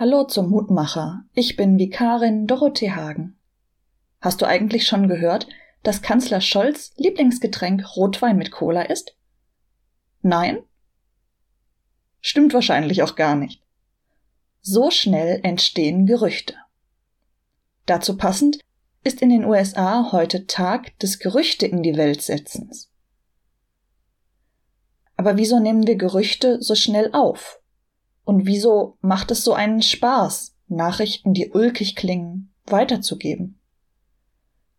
Hallo zum Mutmacher. Ich bin Vikarin Dorothee Hagen. Hast du eigentlich schon gehört, dass Kanzler Scholz Lieblingsgetränk Rotwein mit Cola ist? Nein? Stimmt wahrscheinlich auch gar nicht. So schnell entstehen Gerüchte. Dazu passend ist in den USA heute Tag des Gerüchte in die Welt setzens. Aber wieso nehmen wir Gerüchte so schnell auf? Und wieso macht es so einen Spaß, Nachrichten, die ulkig klingen, weiterzugeben?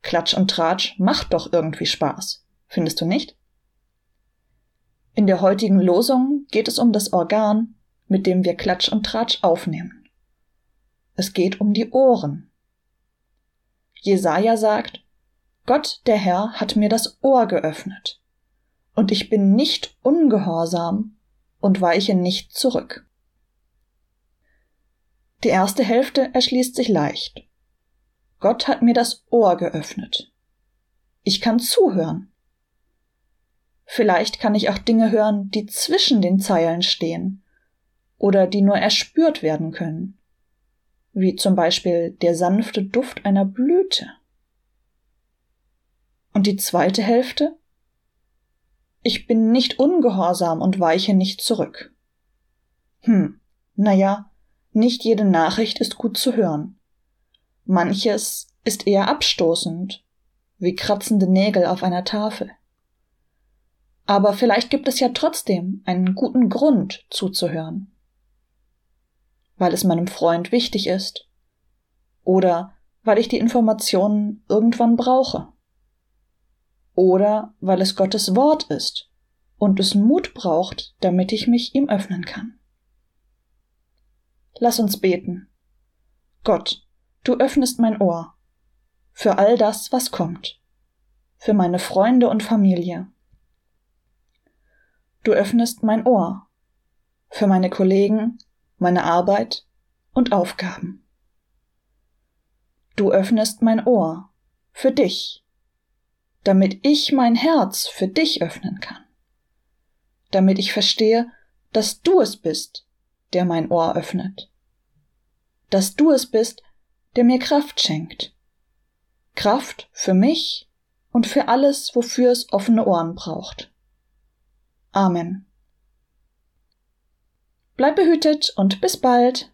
Klatsch und Tratsch macht doch irgendwie Spaß, findest du nicht? In der heutigen Losung geht es um das Organ, mit dem wir Klatsch und Tratsch aufnehmen. Es geht um die Ohren. Jesaja sagt, Gott, der Herr, hat mir das Ohr geöffnet, und ich bin nicht ungehorsam und weiche nicht zurück. Die erste Hälfte erschließt sich leicht. Gott hat mir das Ohr geöffnet. Ich kann zuhören. Vielleicht kann ich auch Dinge hören, die zwischen den Zeilen stehen oder die nur erspürt werden können, wie zum Beispiel der sanfte Duft einer Blüte. Und die zweite Hälfte? Ich bin nicht ungehorsam und weiche nicht zurück. Hm, na ja, nicht jede Nachricht ist gut zu hören. Manches ist eher abstoßend, wie kratzende Nägel auf einer Tafel. Aber vielleicht gibt es ja trotzdem einen guten Grund zuzuhören. Weil es meinem Freund wichtig ist. Oder weil ich die Informationen irgendwann brauche. Oder weil es Gottes Wort ist und es Mut braucht, damit ich mich ihm öffnen kann. Lass uns beten. Gott, du öffnest mein Ohr für all das, was kommt, für meine Freunde und Familie. Du öffnest mein Ohr für meine Kollegen, meine Arbeit und Aufgaben. Du öffnest mein Ohr für dich, damit ich mein Herz für dich öffnen kann, damit ich verstehe, dass du es bist, der mein Ohr öffnet dass du es bist, der mir Kraft schenkt. Kraft für mich und für alles, wofür es offene Ohren braucht. Amen. Bleib behütet und bis bald.